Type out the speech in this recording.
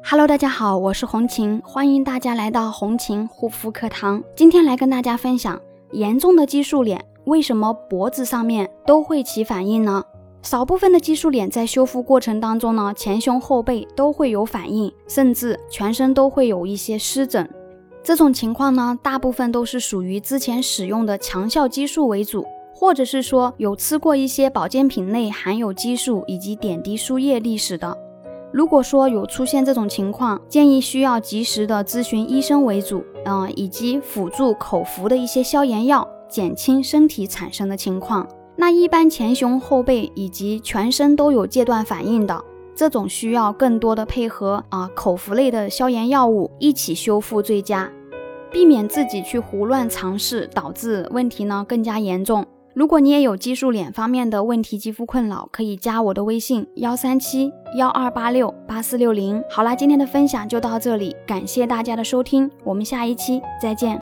Hello，大家好，我是红琴，欢迎大家来到红琴护肤课堂。今天来跟大家分享，严重的激素脸为什么脖子上面都会起反应呢？少部分的激素脸在修复过程当中呢，前胸后背都会有反应，甚至全身都会有一些湿疹。这种情况呢，大部分都是属于之前使用的强效激素为主，或者是说有吃过一些保健品内含有激素以及点滴输液历史的。如果说有出现这种情况，建议需要及时的咨询医生为主，嗯，以及辅助口服的一些消炎药，减轻身体产生的情况。那一般前胸后背以及全身都有戒断反应的这种，需要更多的配合啊口服类的消炎药物一起修复最佳，避免自己去胡乱尝试，导致问题呢更加严重。如果你也有激素脸方面的问题、肌肤困扰，可以加我的微信幺三七幺二八六八四六零。好啦，今天的分享就到这里，感谢大家的收听，我们下一期再见。